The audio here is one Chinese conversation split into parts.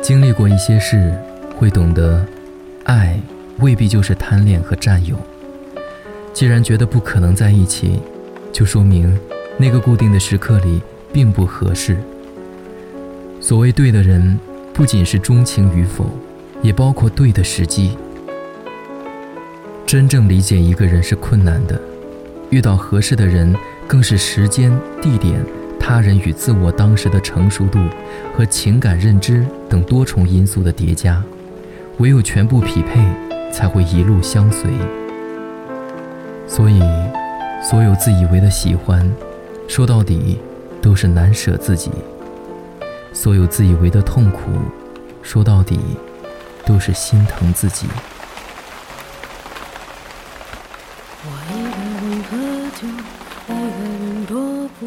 经历过一些事，会懂得，爱未必就是贪恋和占有。既然觉得不可能在一起，就说明那个固定的时刻里并不合适。所谓对的人，不仅是钟情与否，也包括对的时机。真正理解一个人是困难的，遇到合适的人，更是时间、地点、他人与自我当时的成熟度和情感认知等多重因素的叠加。唯有全部匹配，才会一路相随。所以，所有自以为的喜欢，说到底，都是难舍自己；所有自以为的痛苦，说到底，都是心疼自己。我一个人喝酒，一个人踱步，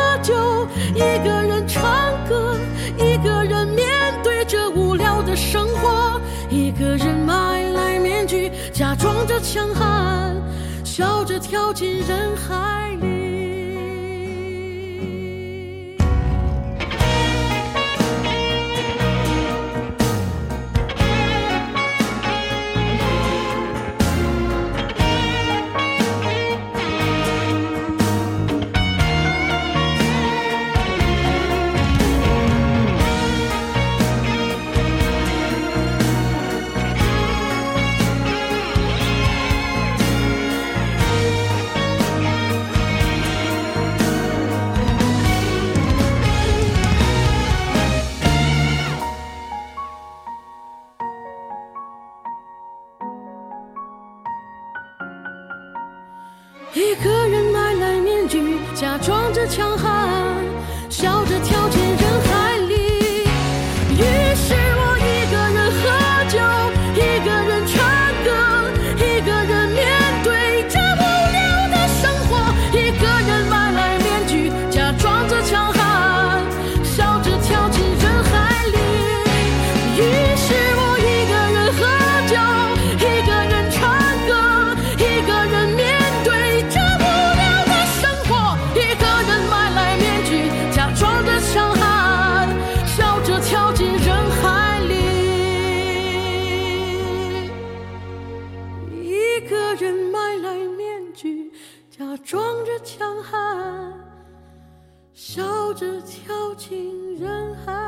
笑着跳进人海里。假装着强悍，假装着强悍，笑着跳进人海。